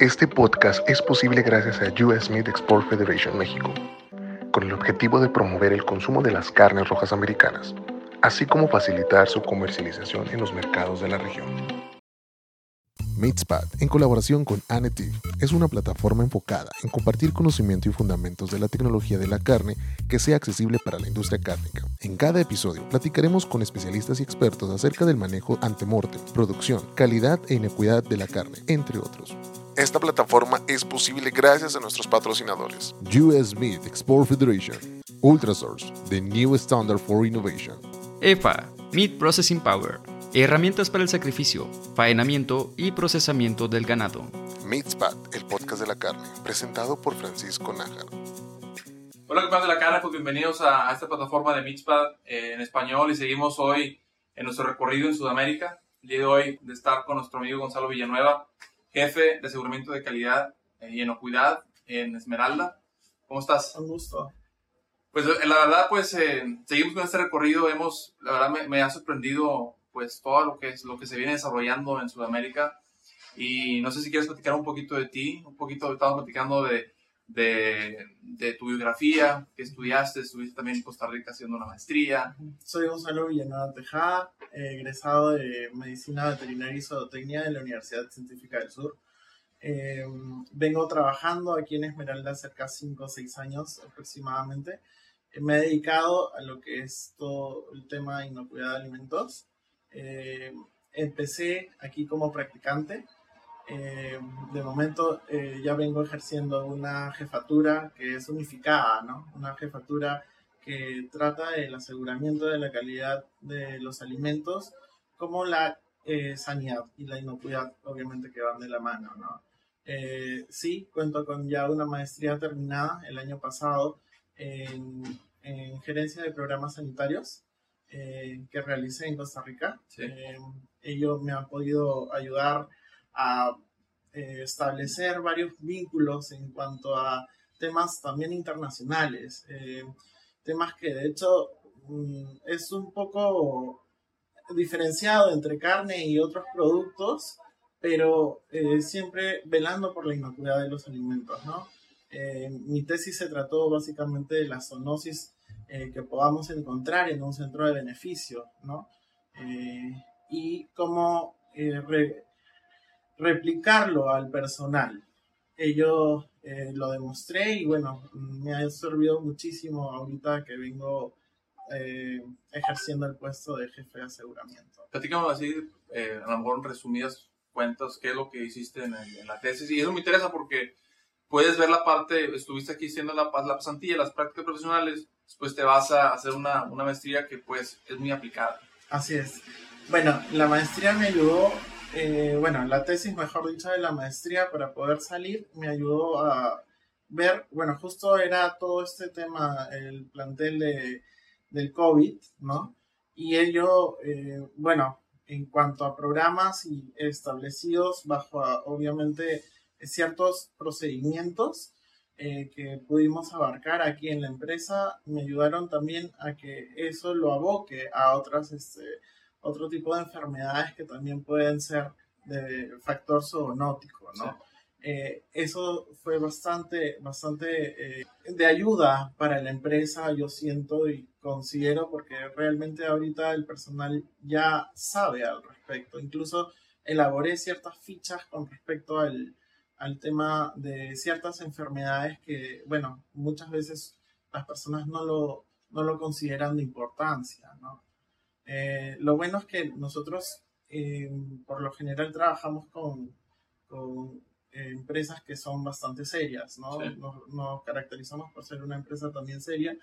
Este podcast es posible gracias a US Meat Export Federation México, con el objetivo de promover el consumo de las carnes rojas americanas, así como facilitar su comercialización en los mercados de la región. Meatspad, en colaboración con Anetiv, es una plataforma enfocada en compartir conocimiento y fundamentos de la tecnología de la carne que sea accesible para la industria cárnica. En cada episodio platicaremos con especialistas y expertos acerca del manejo antemortem, producción, calidad e inequidad de la carne, entre otros. Esta plataforma es posible gracias a nuestros patrocinadores. US Meat Export Federation, Ultrasource, the new standard for innovation. EFA, Meat Processing Power, herramientas para el sacrificio, faenamiento y procesamiento del ganado. Meatspad, el podcast de la carne, presentado por Francisco Nájar. Hola, ¿qué pasa de la carne? Pues bienvenidos a, a esta plataforma de Meatspad eh, en español y seguimos hoy en nuestro recorrido en Sudamérica. El día de hoy de estar con nuestro amigo Gonzalo Villanueva, jefe de aseguramiento de calidad y inocuidad en Esmeralda. ¿Cómo estás? Un gusto. Pues eh, la verdad, pues eh, seguimos con este recorrido. Hemos, la verdad, me, me, ha sorprendido pues todo lo que, es, lo que se viene desarrollando en Sudamérica. Y no sé si quieres platicar un poquito de ti, un poquito, estamos platicando de, de, de tu biografía, que estudiaste, estuviste también en Costa Rica haciendo una maestría. Soy Gonzalo Villanueva Tejada, eh, egresado de Medicina Veterinaria y Zootecnia de la Universidad Científica del Sur. Eh, vengo trabajando aquí en Esmeralda cerca de 5 o 6 años aproximadamente. Eh, me he dedicado a lo que es todo el tema de inocuidad de alimentos. Eh, empecé aquí como practicante. Eh, de momento eh, ya vengo ejerciendo una jefatura que es unificada, ¿no? Una jefatura que trata del aseguramiento de la calidad de los alimentos como la eh, sanidad y la inocuidad, obviamente que van de la mano, ¿no? Eh, sí, cuento con ya una maestría terminada el año pasado en, en gerencia de programas sanitarios eh, que realicé en Costa Rica. Sí. Eh, ellos me han podido ayudar a eh, establecer varios vínculos en cuanto a temas también internacionales, eh, temas que de hecho mm, es un poco diferenciado entre carne y otros productos, pero eh, siempre velando por la inocuidad de los alimentos, ¿no? Eh, mi tesis se trató básicamente de la zoonosis eh, que podamos encontrar en un centro de beneficio, ¿no? Eh, y cómo eh, re- replicarlo al personal. Ello eh, lo demostré y bueno, me ha servido muchísimo ahorita que vengo eh, ejerciendo el puesto de jefe de aseguramiento. Platícame así, eh, a lo mejor en resumidas cuentas, qué es lo que hiciste en, el- en la tesis. Y eso me interesa porque puedes ver la parte, estuviste aquí haciendo la, la pasantilla, las prácticas profesionales, después te vas a hacer una, una maestría que pues es muy aplicada. Así es. Bueno, la maestría me ayudó, eh, bueno, la tesis, mejor dicho, de la maestría para poder salir, me ayudó a ver, bueno, justo era todo este tema, el plantel de, del COVID, ¿no? Y ello, eh, bueno, en cuanto a programas y establecidos bajo, ah, obviamente, ciertos procedimientos eh, que pudimos abarcar aquí en la empresa, me ayudaron también a que eso lo aboque a otras, este, otro tipo de enfermedades que también pueden ser de factor zoonótico, ¿no? Eh, eso fue bastante, bastante eh, de ayuda para la empresa, yo siento y considero, porque realmente ahorita el personal ya sabe al respecto. Incluso elaboré ciertas fichas con respecto al, al tema de ciertas enfermedades que, bueno, muchas veces las personas no lo, no lo consideran de importancia, ¿no? Eh, lo bueno es que nosotros, eh, por lo general, trabajamos con, con eh, empresas que son bastante serias, ¿no? Sí. Nos, nos caracterizamos por ser una empresa también seria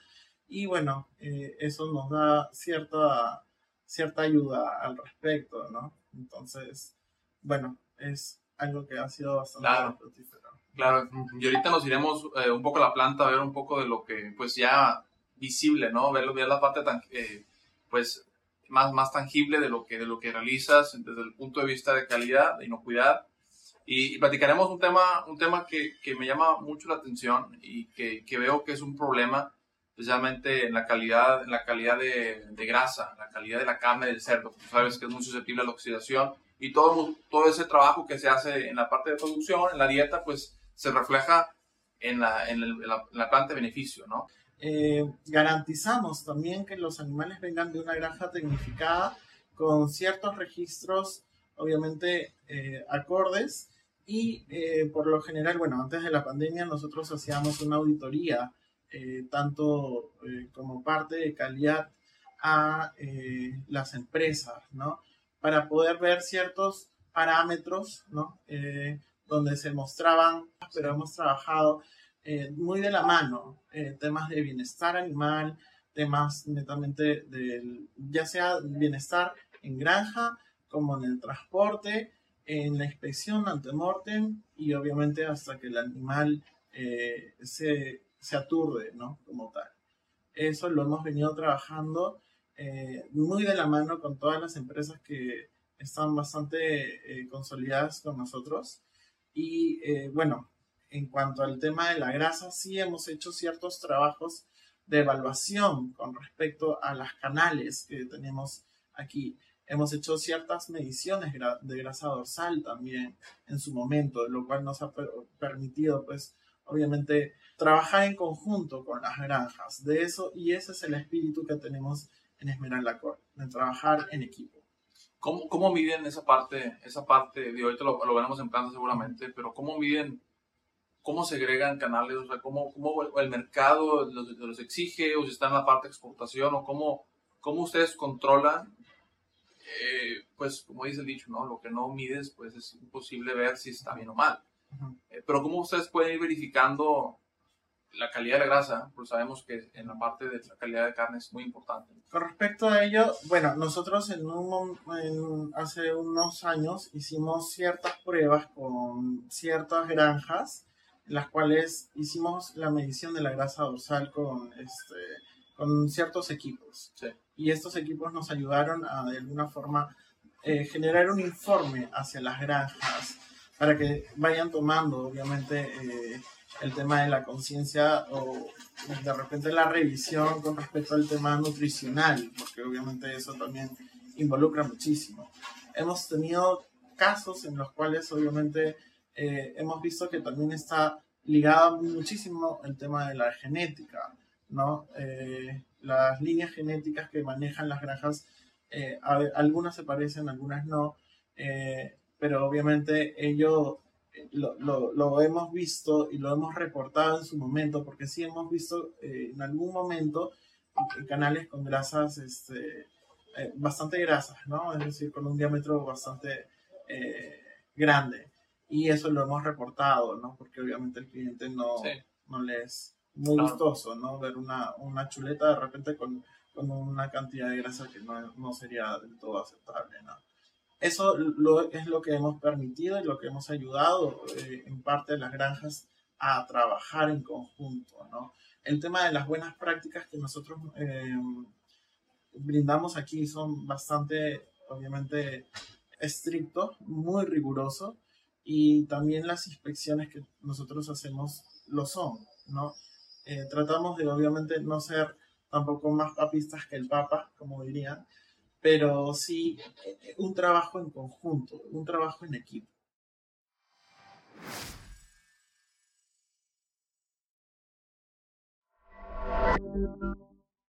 y bueno, eh, eso nos da cierta, cierta ayuda al respecto, ¿no? Entonces, bueno, es algo que ha sido bastante Claro. fructífero. Claro, y ahorita nos iremos eh, un poco a la planta a ver un poco de lo que, pues ya visible, ¿no? Ver, ver la parte tan, eh, pues más, más tangible de lo, que, de lo que realizas desde el punto de vista de calidad, de inocuidad. Y, y platicaremos un tema, un tema que, que me llama mucho la atención y que, que veo que es un problema especialmente en la calidad, en la calidad de, de grasa, la calidad de la carne del cerdo. Tú sabes que es muy susceptible a la oxidación y todo, todo ese trabajo que se hace en la parte de producción, en la dieta, pues se refleja en la, en la, planta de beneficio, ¿no? Eh, garantizamos también que los animales vengan de una granja tecnificada con ciertos registros, obviamente, eh, acordes y eh, por lo general, bueno, antes de la pandemia nosotros hacíamos una auditoría, tanto como parte de calidad a las empresas, ¿no? Para poder ver ciertos parámetros, ¿no? donde se mostraban, pero hemos trabajado eh, muy de la mano, eh, temas de bienestar animal, temas netamente del, ya sea bienestar en granja, como en el transporte, en la inspección antemortem y obviamente hasta que el animal eh, se, se, aturde, ¿no? Como tal. Eso lo hemos venido trabajando muy de la mano con todas las empresas que están bastante consolidadas con nosotros y eh, bueno, en cuanto al tema de la grasa, sí hemos hecho ciertos trabajos de evaluación con respecto a las canales que tenemos aquí. Hemos hecho ciertas mediciones de grasa dorsal también en su momento, lo cual nos ha permitido, pues, obviamente, trabajar en conjunto con las granjas. De eso, y ese es el espíritu que tenemos en Esmeralda Core, de trabajar en equipo. ¿Cómo, ¿Cómo, miden esa parte, esa parte, de ahorita lo, lo veremos en planta seguramente, pero cómo miden, cómo segregan canales, o sea, cómo, cómo el mercado los, los, exige, o si está en la parte de exportación, o cómo, cómo ustedes controlan, eh, pues como dice el dicho, ¿no? Lo que no mides, pues es imposible ver si está bien o mal. Eh, pero cómo ustedes pueden ir verificando la calidad de la grasa, pues sabemos que en la parte de la calidad de carne es muy importante. Con respecto a ello, bueno, nosotros en un, hace unos años hicimos ciertas pruebas con ciertas granjas, en las cuales hicimos la medición de la grasa dorsal con, este, con ciertos equipos. Sí. Y estos equipos nos ayudaron a de alguna forma eh, generar un informe hacia las granjas para que vayan tomando, obviamente, eh, el tema de la conciencia o de repente la revisión con respecto al tema nutricional, porque obviamente eso también involucra muchísimo. Hemos tenido casos en los cuales obviamente eh, hemos visto que también está ligado muchísimo el tema de la genética, ¿no? Eh, las líneas genéticas que manejan las granjas, eh, algunas se parecen, algunas no, pero obviamente ello lo, lo, lo, hemos visto y lo hemos reportado en su momento, porque sí hemos visto eh, en algún momento canales con grasas este, eh, bastante grasas, ¿no? Es decir, con un diámetro bastante eh, grande. Y eso lo hemos reportado, ¿no? Porque obviamente el cliente no, no le es muy gustoso, ¿no? Ver una, una chuleta de repente con, con, una cantidad de grasa que no, no sería del todo aceptable, ¿no? Eso es lo que hemos permitido y lo que hemos ayudado eh, en parte de las granjas a trabajar en conjunto. ¿no? El tema de las buenas prácticas que nosotros eh, brindamos aquí son bastante, obviamente, estrictos, muy rigurosos y también las inspecciones que nosotros hacemos lo son. ¿no? Eh, tratamos de, obviamente, no ser tampoco más papistas que el Papa, como dirían, pero sí eh, un trabajo en conjunto, un trabajo en equipo.